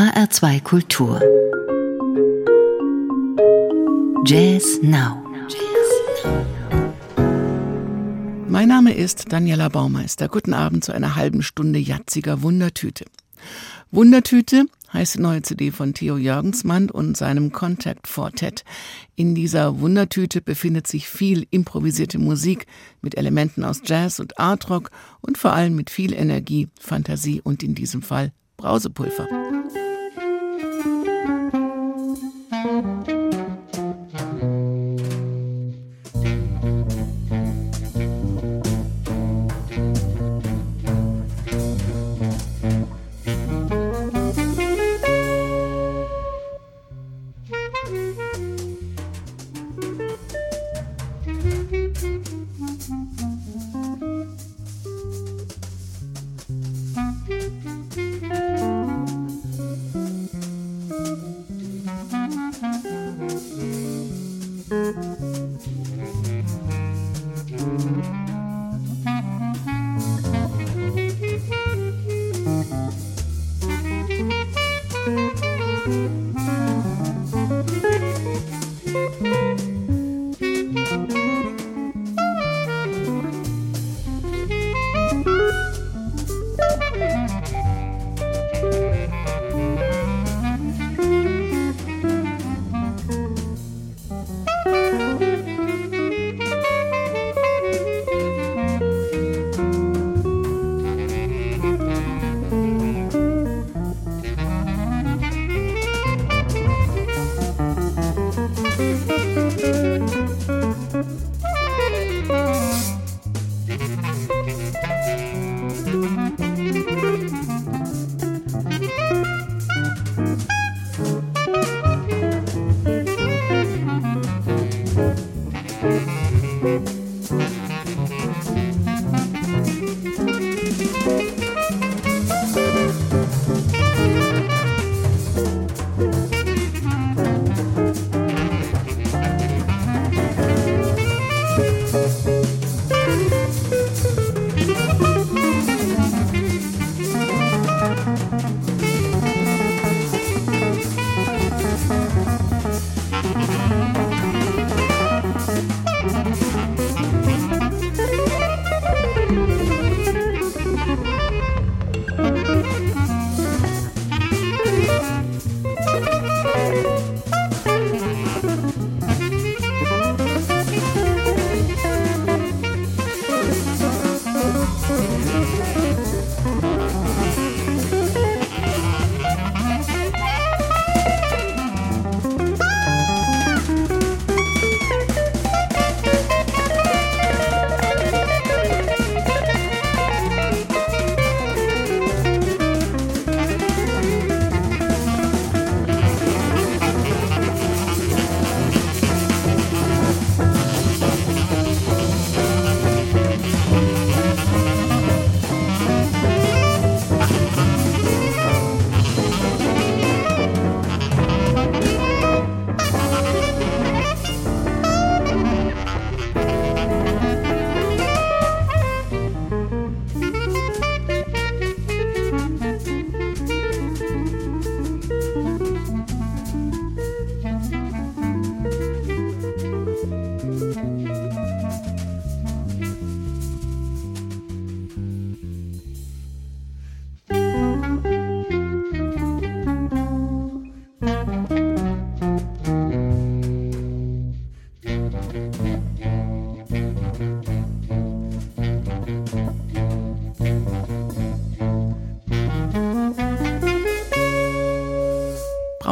HR2 Kultur. Jazz Now. Mein Name ist Daniela Baumeister. Guten Abend zu einer halben Stunde jatziger Wundertüte. Wundertüte heißt die neue CD von Theo Jörgensmann und seinem Contact Fortet. In dieser Wundertüte befindet sich viel improvisierte Musik mit Elementen aus Jazz und Artrock und vor allem mit viel Energie, Fantasie und in diesem Fall Brausepulver.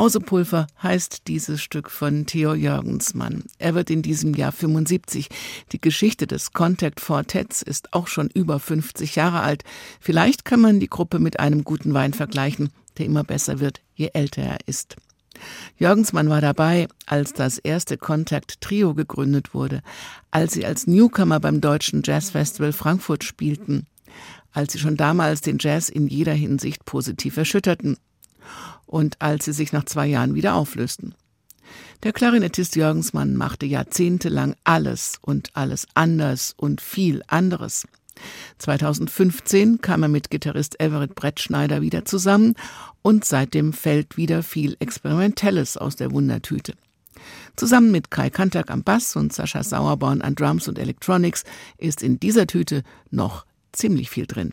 Brausepulver heißt dieses Stück von Theo Jörgensmann. Er wird in diesem Jahr 75. Die Geschichte des Contact Fortets ist auch schon über 50 Jahre alt. Vielleicht kann man die Gruppe mit einem guten Wein vergleichen, der immer besser wird, je älter er ist. Jörgensmann war dabei, als das erste Contact Trio gegründet wurde, als sie als Newcomer beim Deutschen Jazz Festival Frankfurt spielten, als sie schon damals den Jazz in jeder Hinsicht positiv erschütterten und als sie sich nach zwei Jahren wieder auflösten. Der Klarinettist Jörgensmann machte jahrzehntelang alles und alles anders und viel anderes. 2015 kam er mit Gitarrist Everett Brettschneider wieder zusammen und seitdem fällt wieder viel Experimentelles aus der Wundertüte. Zusammen mit Kai Kantak am Bass und Sascha Sauerborn an Drums und Electronics ist in dieser Tüte noch ziemlich viel drin.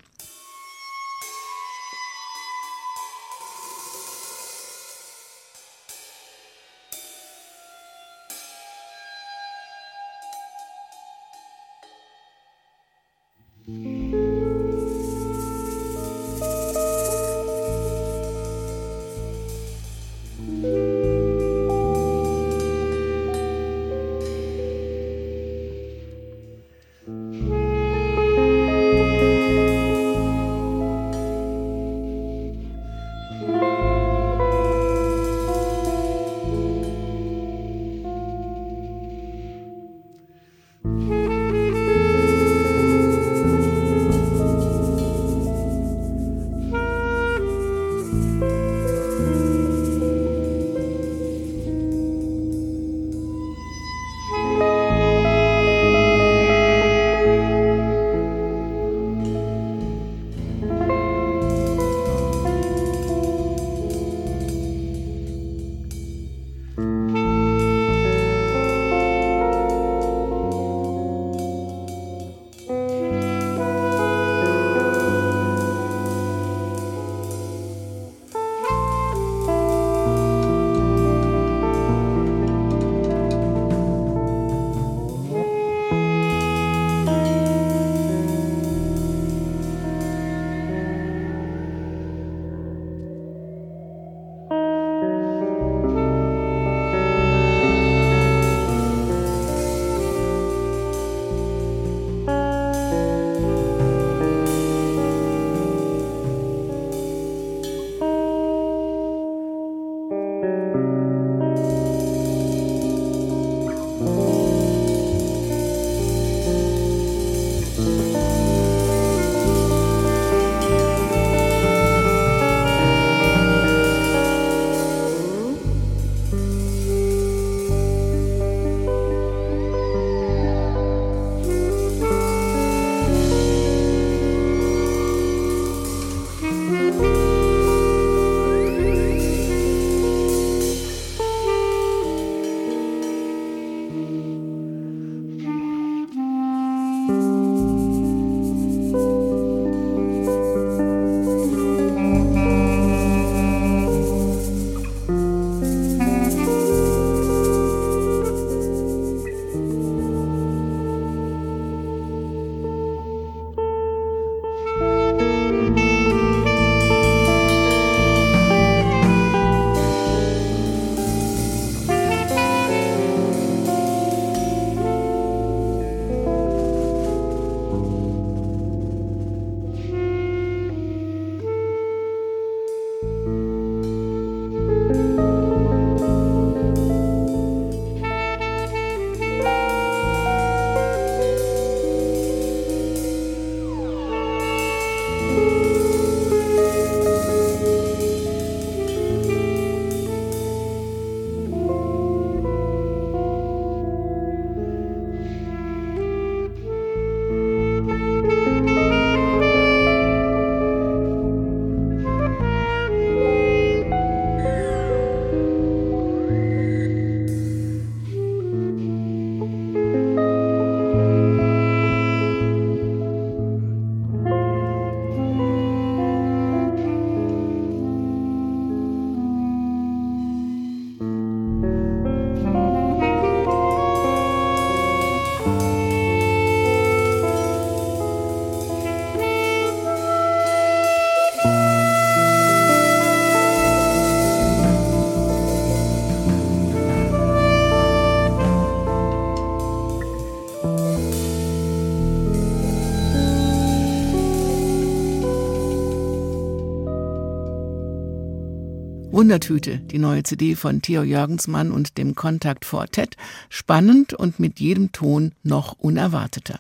Wundertüte, die neue CD von Theo Jörgensmann und dem Kontakt Quartett, spannend und mit jedem Ton noch unerwarteter.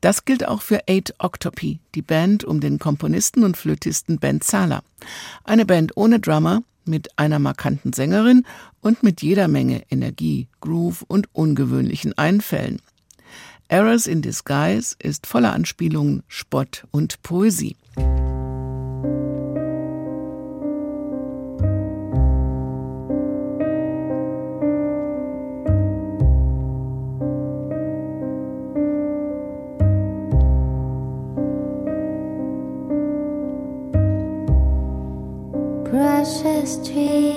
Das gilt auch für Eight Octopi, die Band um den Komponisten und Flötisten Ben Zahler. Eine Band ohne Drummer, mit einer markanten Sängerin und mit jeder Menge Energie, Groove und ungewöhnlichen Einfällen. Errors in Disguise ist voller Anspielungen, Spott und Poesie. street.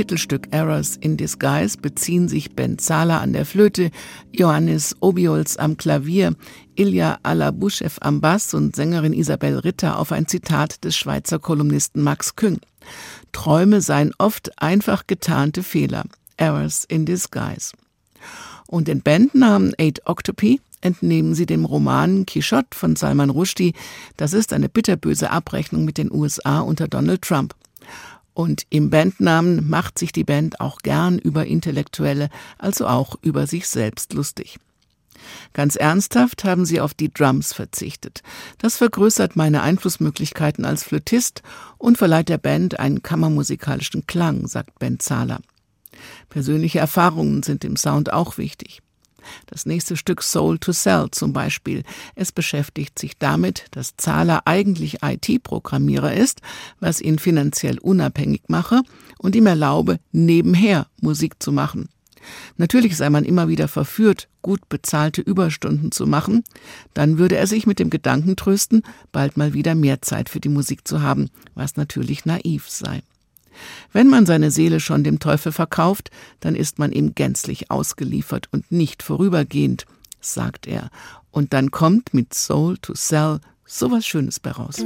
Titelstück Errors in Disguise beziehen sich Ben Zala an der Flöte, Johannes Obiols am Klavier, Ilja Alabuschew am Bass und Sängerin Isabel Ritter auf ein Zitat des Schweizer Kolumnisten Max Küng. Träume seien oft einfach getarnte Fehler. Errors in Disguise. Und den Bandnamen Eight Octopi entnehmen sie dem Roman Quichotte von Salman Rushdie. Das ist eine bitterböse Abrechnung mit den USA unter Donald Trump. Und im Bandnamen macht sich die Band auch gern über Intellektuelle, also auch über sich selbst lustig. Ganz ernsthaft haben sie auf die Drums verzichtet. Das vergrößert meine Einflussmöglichkeiten als Flötist und verleiht der Band einen kammermusikalischen Klang, sagt Ben Zahler. Persönliche Erfahrungen sind im Sound auch wichtig. Das nächste Stück Soul to Sell zum Beispiel. Es beschäftigt sich damit, dass Zahler eigentlich IT-Programmierer ist, was ihn finanziell unabhängig mache und ihm erlaube, nebenher Musik zu machen. Natürlich sei man immer wieder verführt, gut bezahlte Überstunden zu machen, dann würde er sich mit dem Gedanken trösten, bald mal wieder mehr Zeit für die Musik zu haben, was natürlich naiv sei. Wenn man seine Seele schon dem Teufel verkauft, dann ist man ihm gänzlich ausgeliefert und nicht vorübergehend, sagt er. Und dann kommt mit Soul to Sell sowas Schönes bei raus.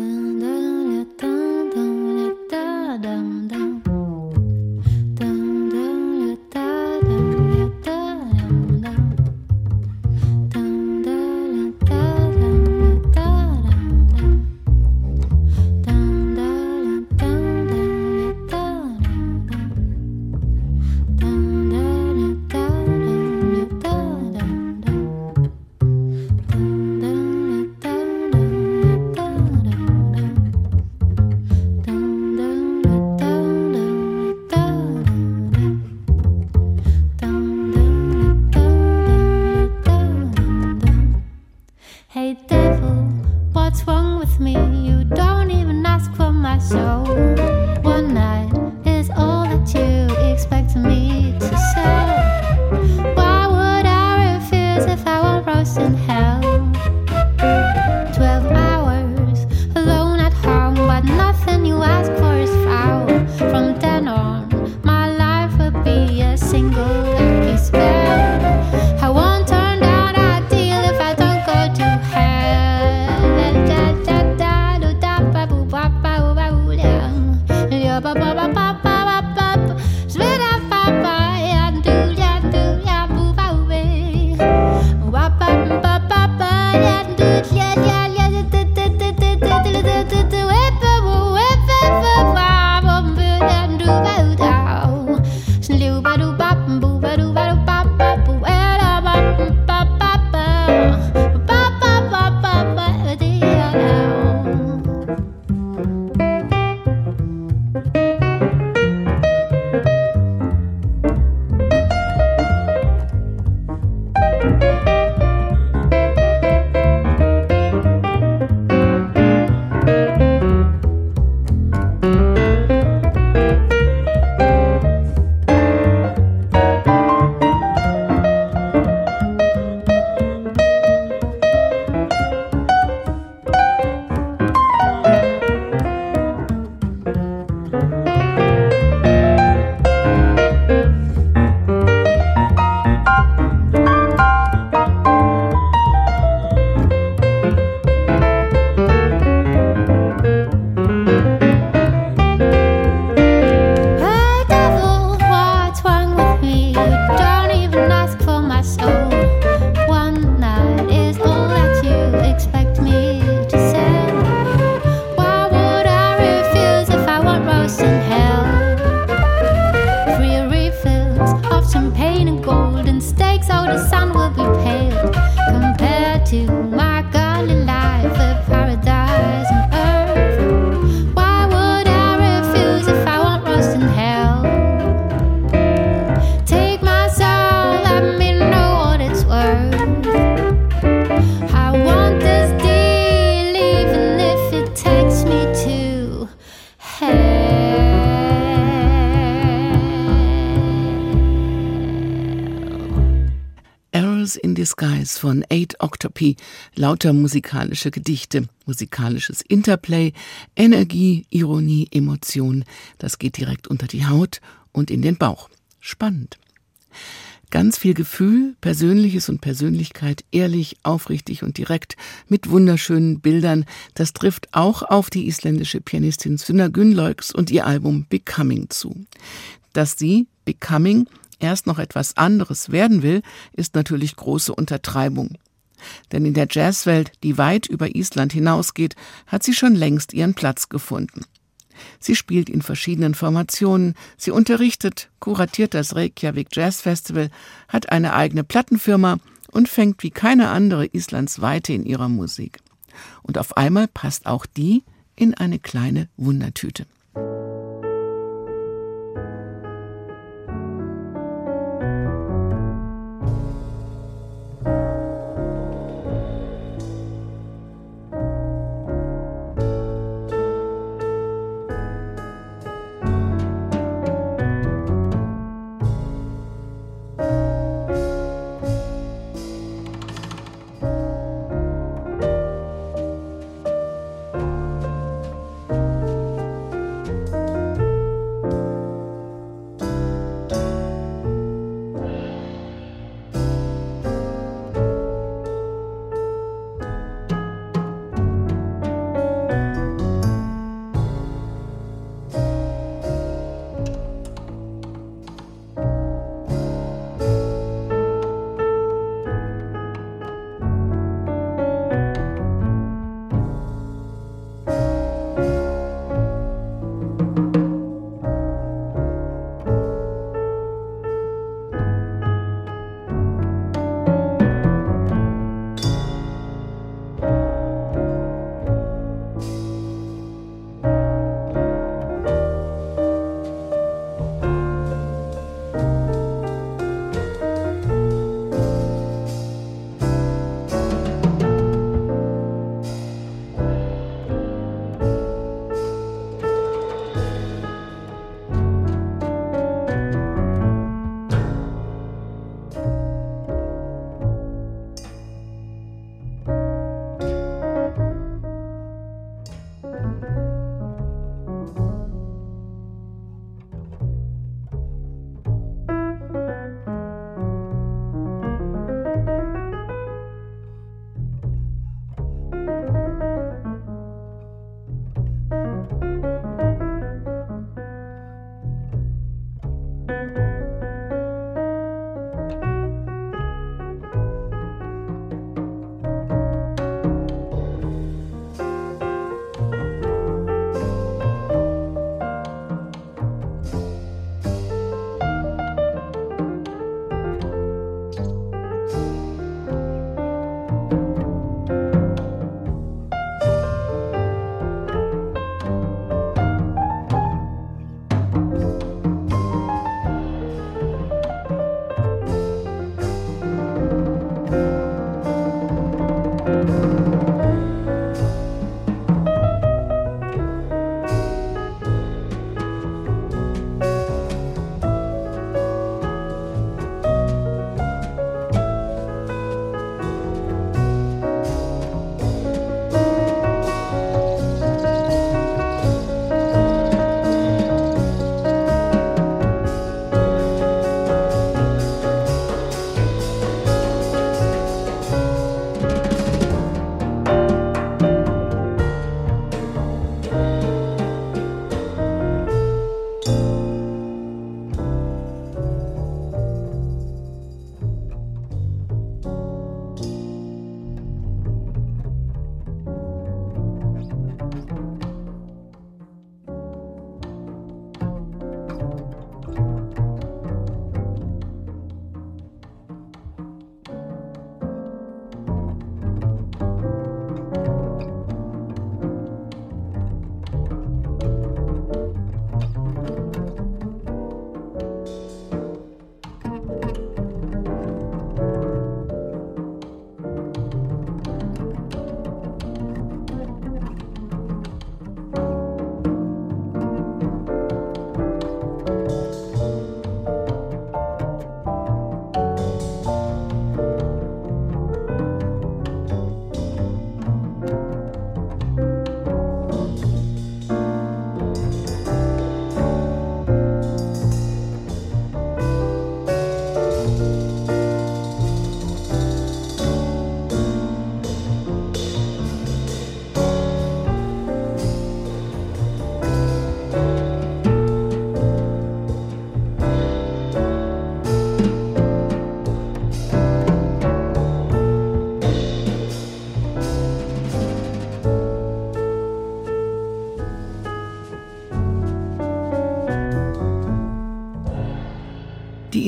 Skies von Eight Octopi, lauter musikalische Gedichte, musikalisches Interplay, Energie, Ironie, Emotion, das geht direkt unter die Haut und in den Bauch. Spannend. Ganz viel Gefühl, Persönliches und Persönlichkeit, ehrlich, aufrichtig und direkt, mit wunderschönen Bildern. Das trifft auch auf die isländische Pianistin Sunna Gunnlaugs und ihr Album Becoming zu. Dass sie, Becoming, erst noch etwas anderes werden will, ist natürlich große Untertreibung. Denn in der Jazzwelt, die weit über Island hinausgeht, hat sie schon längst ihren Platz gefunden. Sie spielt in verschiedenen Formationen, sie unterrichtet, kuratiert das Reykjavik Jazz Festival, hat eine eigene Plattenfirma und fängt wie keine andere Islands Weite in ihrer Musik. Und auf einmal passt auch die in eine kleine Wundertüte.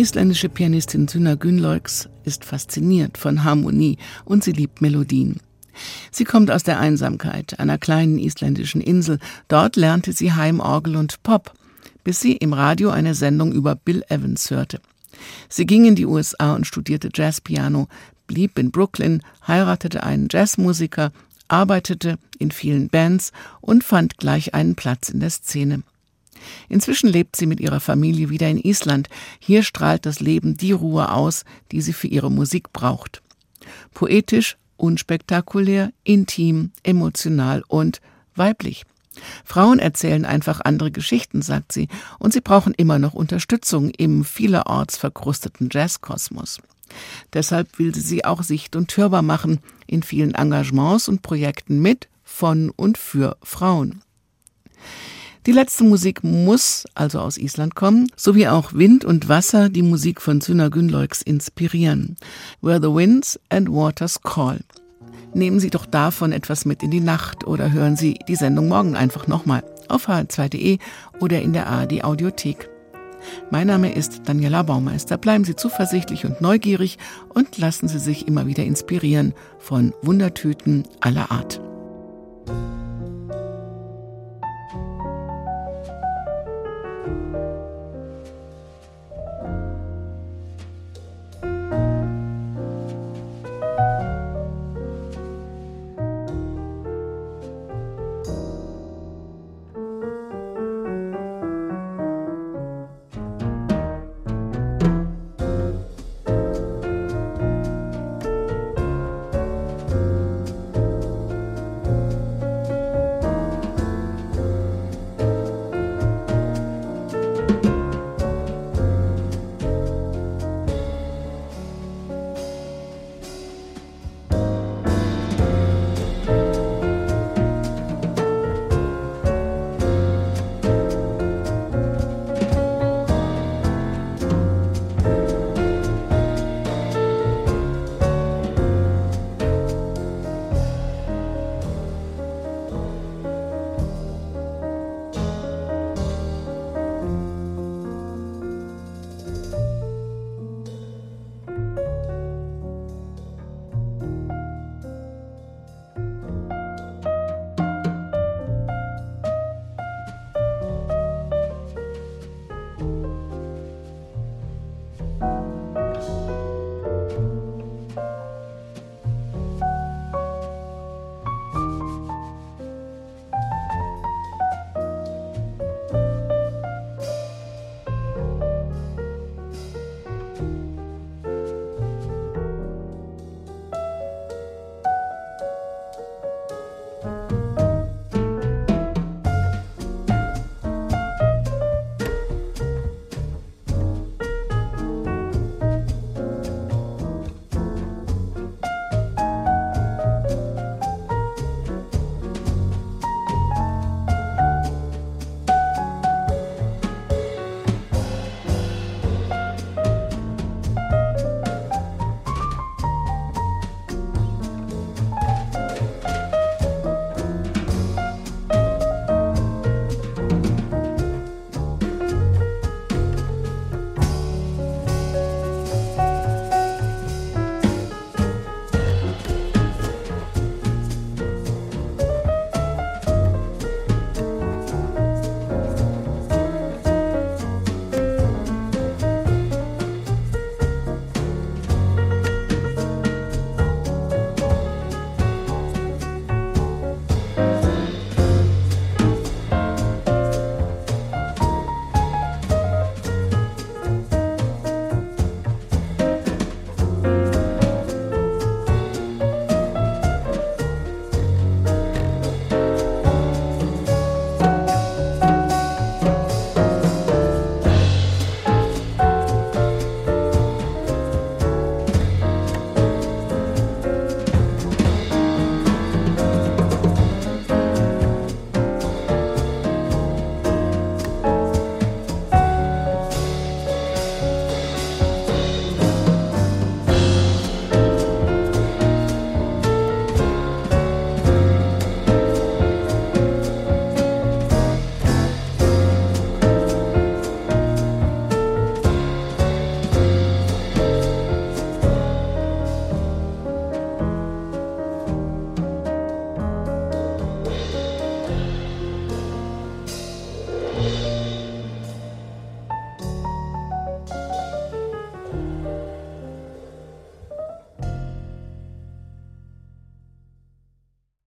Isländische Pianistin Syna Gunnlaugs ist fasziniert von Harmonie und sie liebt Melodien. Sie kommt aus der Einsamkeit einer kleinen isländischen Insel. Dort lernte sie Heimorgel und Pop, bis sie im Radio eine Sendung über Bill Evans hörte. Sie ging in die USA und studierte Jazzpiano, blieb in Brooklyn, heiratete einen Jazzmusiker, arbeitete in vielen Bands und fand gleich einen Platz in der Szene. Inzwischen lebt sie mit ihrer Familie wieder in Island. Hier strahlt das Leben die Ruhe aus, die sie für ihre Musik braucht. Poetisch, unspektakulär, intim, emotional und weiblich. Frauen erzählen einfach andere Geschichten, sagt sie, und sie brauchen immer noch Unterstützung im vielerorts verkrusteten Jazzkosmos. Deshalb will sie sie auch sicht- und hörbar machen in vielen Engagements und Projekten mit, von und für Frauen. Die letzte Musik muss also aus Island kommen, sowie auch Wind und Wasser die Musik von Syna Gunnlaugs inspirieren. Where the Winds and Waters Call. Nehmen Sie doch davon etwas mit in die Nacht oder hören Sie die Sendung morgen einfach nochmal auf hr2.de oder in der ARD Audiothek. Mein Name ist Daniela Baumeister. Bleiben Sie zuversichtlich und neugierig und lassen Sie sich immer wieder inspirieren von Wundertüten aller Art.